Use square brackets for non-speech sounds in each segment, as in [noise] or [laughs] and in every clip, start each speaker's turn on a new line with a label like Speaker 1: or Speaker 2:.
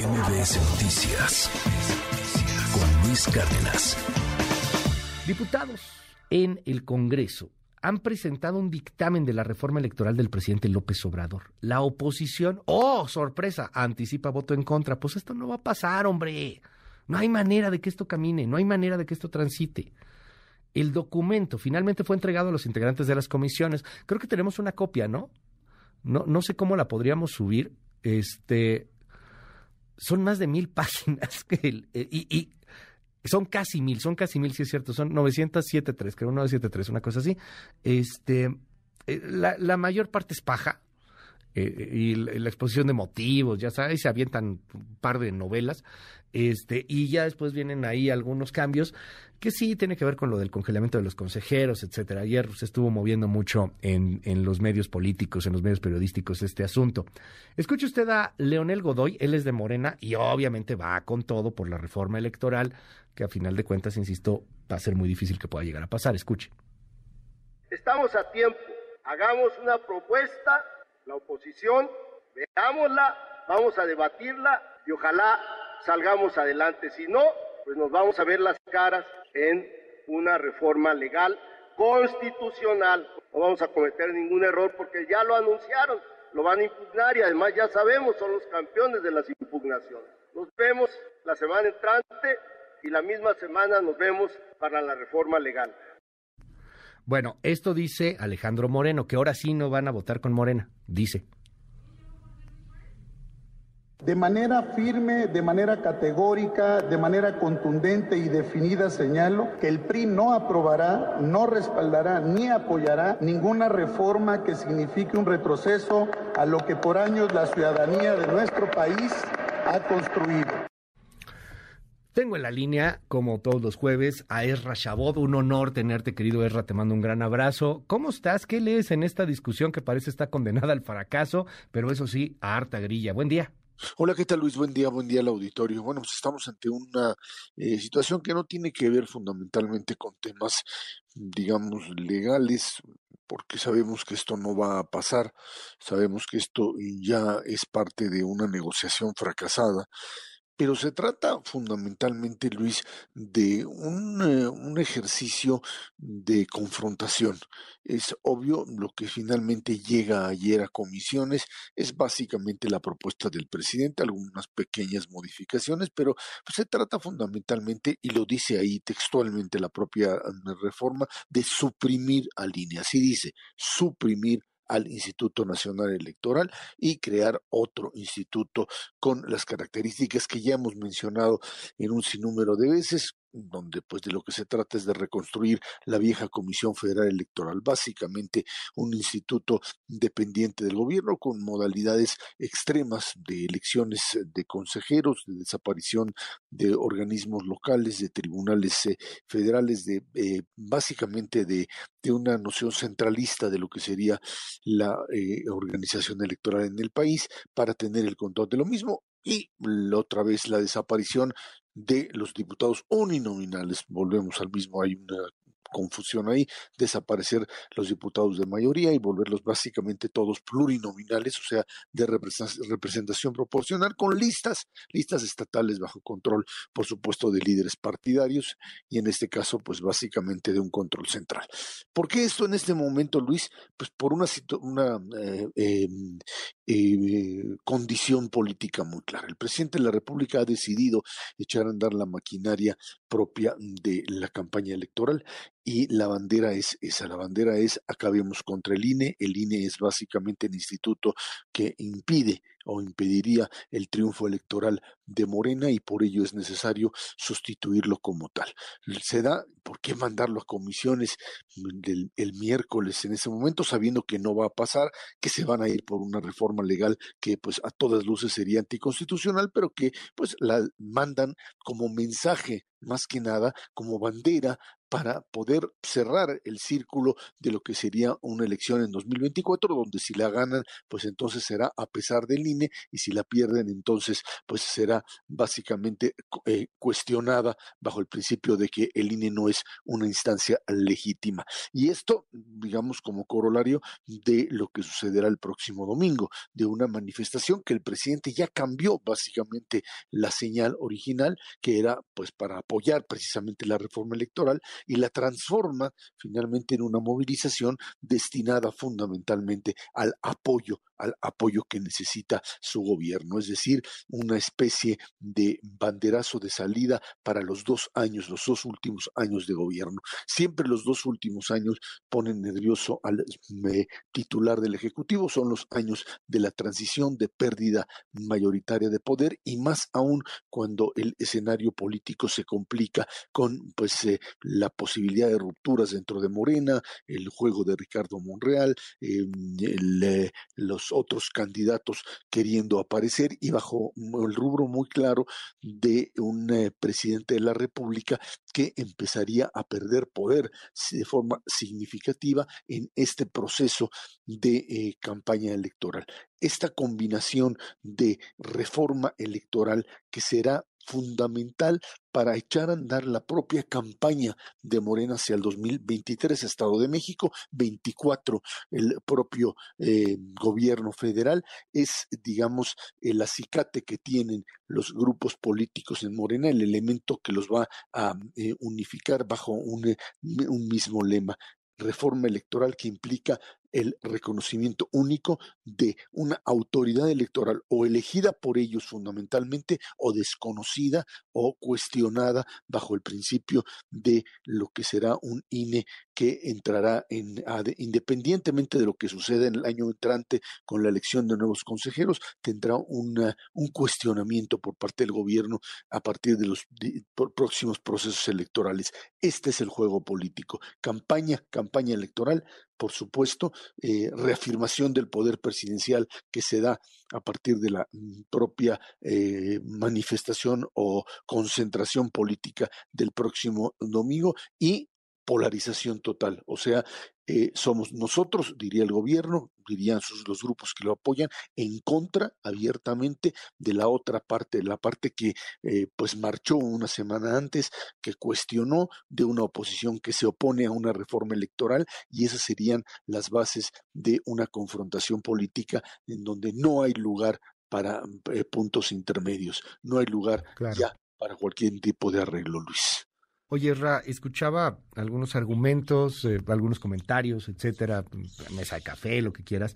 Speaker 1: MBS Noticias con Luis Cárdenas.
Speaker 2: Diputados en el Congreso han presentado un dictamen de la reforma electoral del presidente López Obrador. La oposición, oh, sorpresa, anticipa voto en contra. Pues esto no va a pasar, hombre. No hay manera de que esto camine, no hay manera de que esto transite. El documento finalmente fue entregado a los integrantes de las comisiones. Creo que tenemos una copia, ¿no? No, no sé cómo la podríamos subir. Este, son más de mil [laughs] páginas que eh, y, son casi mil, son casi mil, si es cierto, son 907.3, creo, 973, una cosa así. Este, eh, la, la mayor parte es paja, eh, y la, exposición de motivos, ya sabes, se avientan un par de novelas, este, y ya después vienen ahí algunos cambios que sí tiene que ver con lo del congelamiento de los consejeros, etcétera. Ayer se estuvo moviendo mucho en, en los medios políticos, en los medios periodísticos este asunto. Escuche usted a Leonel Godoy, él es de Morena y obviamente va con todo por la reforma electoral, que a final de cuentas, insisto, va a ser muy difícil que pueda llegar a pasar. Escuche.
Speaker 3: Estamos a tiempo, hagamos una propuesta, la oposición, veámosla, vamos a debatirla y ojalá salgamos adelante. Si no, pues nos vamos a ver las caras en una reforma legal constitucional. No vamos a cometer ningún error porque ya lo anunciaron, lo van a impugnar y además ya sabemos, son los campeones de las impugnaciones. Nos vemos la semana entrante y la misma semana nos vemos para la reforma legal.
Speaker 2: Bueno, esto dice Alejandro Moreno, que ahora sí no van a votar con Morena, dice.
Speaker 4: De manera firme, de manera categórica, de manera contundente y definida señalo que el PRI no aprobará, no respaldará ni apoyará ninguna reforma que signifique un retroceso a lo que por años la ciudadanía de nuestro país ha construido.
Speaker 2: Tengo en la línea, como todos los jueves, a Ezra Shabot. Un honor tenerte, querido Ezra. Te mando un gran abrazo. ¿Cómo estás? ¿Qué lees en esta discusión que parece está condenada al fracaso, pero eso sí, a harta grilla? Buen día.
Speaker 5: Hola, ¿qué tal Luis? Buen día, buen día al auditorio. Bueno, pues estamos ante una eh, situación que no tiene que ver fundamentalmente con temas, digamos, legales, porque sabemos que esto no va a pasar, sabemos que esto ya es parte de una negociación fracasada pero se trata fundamentalmente, Luis, de un, eh, un, ejercicio de confrontación. Es obvio, lo que finalmente llega ayer a comisiones es básicamente la propuesta del presidente, algunas pequeñas modificaciones, pero pues, se trata fundamentalmente, y lo dice ahí textualmente la propia mm, reforma, de suprimir a línea. Así dice, suprimir al Instituto Nacional Electoral y crear otro instituto con las características que ya hemos mencionado en un sinnúmero de veces, donde pues de lo que se trata es de reconstruir la vieja Comisión Federal Electoral, básicamente un instituto dependiente del gobierno con modalidades extremas de elecciones de consejeros, de desaparición de organismos locales, de tribunales eh, federales, de eh, básicamente de, de, una noción centralista de lo que sería la eh, organización electoral en el país para tener el control de lo mismo y otra vez la desaparición de los diputados uninominales. Volvemos al mismo, hay una confusión ahí, desaparecer los diputados de mayoría y volverlos básicamente todos plurinominales, o sea, de representación proporcional, con listas, listas estatales bajo control, por supuesto, de líderes partidarios y en este caso, pues básicamente de un control central. ¿Por qué esto en este momento, Luis? Pues por una, una eh, em, eh, condición política muy clara. El presidente de la República ha decidido echar a andar la maquinaria propia de la campaña electoral y la bandera es esa, la bandera es acabemos contra el INE, el INE es básicamente el instituto que impide o impediría el triunfo electoral de Morena y por ello es necesario sustituirlo como tal. Se da, ¿por qué mandarlo a comisiones el, el miércoles en ese momento sabiendo que no va a pasar, que se van a ir por una reforma legal que pues a todas luces sería anticonstitucional, pero que pues la mandan como mensaje más que nada como bandera para poder cerrar el círculo de lo que sería una elección en 2024, donde si la ganan, pues entonces será a pesar del INE y si la pierden, entonces pues será básicamente eh, cuestionada bajo el principio de que el INE no es una instancia legítima. Y esto, digamos, como corolario de lo que sucederá el próximo domingo, de una manifestación que el presidente ya cambió básicamente la señal original, que era pues para apoyar precisamente la reforma electoral y la transforma finalmente en una movilización destinada fundamentalmente al apoyo, al apoyo que necesita su gobierno, es decir, una especie de banderazo de salida para los dos años, los dos últimos años de gobierno. Siempre los dos últimos años ponen nervioso al eh, titular del Ejecutivo, son los años de la transición, de pérdida mayoritaria de poder y más aún cuando el escenario político se complica con pues eh, la posibilidad de rupturas dentro de Morena, el juego de Ricardo Monreal, eh, los otros candidatos queriendo aparecer y bajo el rubro muy claro de un eh, presidente de la República que empezaría a perder poder de forma significativa en este proceso de campaña electoral. Esta combinación de reforma electoral que será fundamental para echar a andar la propia campaña de Morena hacia el 2023, Estado de México, 24, el propio eh, gobierno federal, es, digamos, el acicate que tienen los grupos políticos en Morena, el elemento que los va a eh, unificar bajo eh, un mismo lema reforma electoral que implica el reconocimiento único de una autoridad electoral o elegida por ellos fundamentalmente o desconocida o cuestionada bajo el principio de lo que será un INE que entrará en, independientemente de lo que suceda en el año entrante con la elección de nuevos consejeros, tendrá un cuestionamiento por parte del gobierno a partir de los próximos procesos electorales. Este es el juego político. Campaña, campaña electoral, por supuesto, eh, reafirmación del poder presidencial que se da a partir de la mm, propia eh, manifestación o concentración política del próximo domingo y polarización total. O sea, eh, somos nosotros, diría el gobierno, dirían sus, los grupos que lo apoyan, en contra abiertamente de la otra parte, la parte que eh, pues marchó una semana antes, que cuestionó de una oposición que se opone a una reforma electoral y esas serían las bases de una confrontación política en donde no hay lugar para eh, puntos intermedios, no hay lugar ya para cualquier tipo de arreglo, Luis.
Speaker 2: Oye, Ra, escuchaba algunos argumentos, eh, algunos comentarios, etcétera, mesa de café, lo que quieras.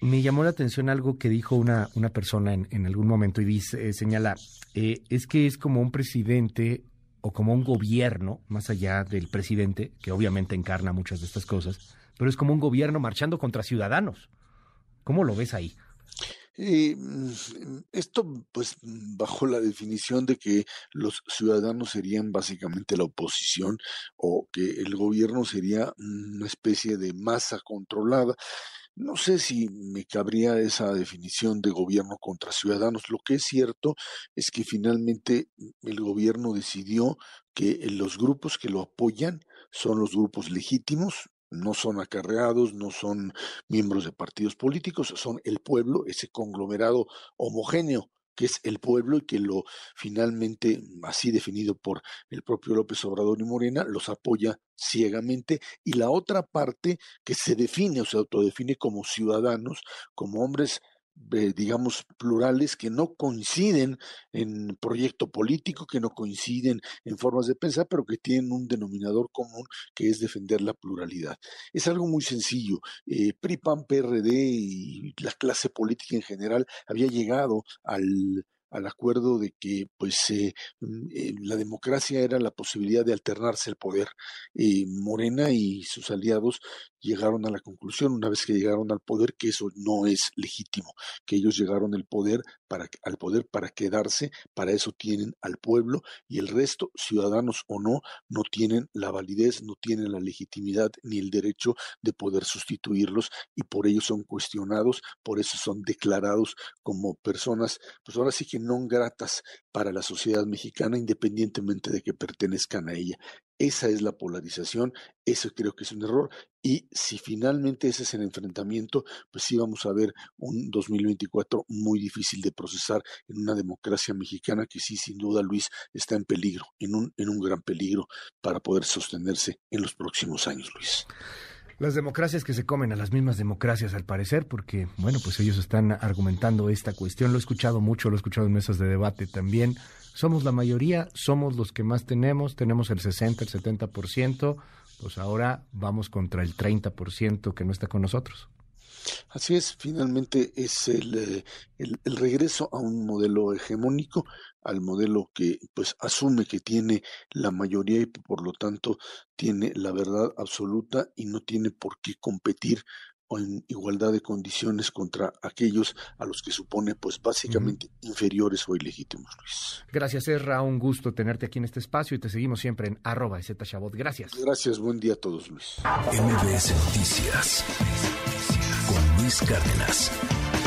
Speaker 2: Me llamó la atención algo que dijo una, una persona en, algún momento y dice, eh, señala, eh, es que es como un presidente o como un gobierno, más allá del presidente, que obviamente encarna muchas de estas cosas, pero es como un gobierno marchando contra ciudadanos. ¿Cómo lo ves ahí?
Speaker 5: Mm, esto, pues, bajo la definición de que los ciudadanos serían básicamente la oposición o que el gobierno sería una especie de masa controlada. No sé si me cabría esa definición de gobierno contra ciudadanos. Lo que es cierto es que finalmente el gobierno decidió que los grupos que lo apoyan son los grupos legítimos, no son acarreados, no son miembros de partidos políticos, son el pueblo, ese conglomerado homogéneo que es el pueblo y que lo finalmente, así definido por el propio López Obrador y Morena, los apoya ciegamente, y la otra parte que se define o se autodefine como ciudadanos, como hombres eh, digamos, plurales que no coinciden en proyecto político, que no coinciden en formas de pensar, pero que tienen un denominador común que es defender la pluralidad. Es algo muy sencillo. Eh, PRD y la clase política en general había llegado al al acuerdo de que pues eh, mm, eh, la democracia era la posibilidad de alternarse el poder. y Morena y sus aliados llegaron a la conclusión, una vez que llegaron al poder, que eso no es legítimo, que ellos llegaron al poder para, al poder para quedarse, para eso tienen al pueblo y el resto, ciudadanos o no, no tienen la validez, no tienen la legitimidad ni el derecho de poder sustituirlos y por ello son cuestionados, por eso son declarados como personas, pues ahora sí que no gratas para la sociedad mexicana independientemente de que pertenezcan a ella. Esa es la polarización, eso creo que es un error. Y si finalmente ese es el enfrentamiento, pues sí vamos a ver un 2024 muy difícil de procesar en una democracia mexicana que sí, sin duda, Luis, está en peligro, en un, en un gran peligro para poder sostenerse en los próximos años, Luis.
Speaker 2: Las democracias que se comen a las mismas democracias, al parecer, porque, bueno, pues ellos están argumentando esta cuestión. Lo he escuchado mucho, lo he escuchado en mesas de debate también. Somos la mayoría, somos los que más tenemos, tenemos el 60, el 70%, pues ahora vamos contra el 30% que no está con nosotros.
Speaker 5: Así es, finalmente es el, eh, el, el, regreso a un modelo hegemónico, al modelo que pues asume que tiene la mayoría y por lo tanto tiene la verdad absoluta y no tiene por qué competir en igualdad de condiciones contra aquellos a los que supone pues básicamente inferiores o ilegítimos, Luis.
Speaker 2: Gracias, Erra, un gusto tenerte aquí en este espacio y te seguimos siempre en arroba Gracias.
Speaker 5: Gracias, buen día a todos, Luis.
Speaker 1: MBS Noticias con Luis Cárdenas.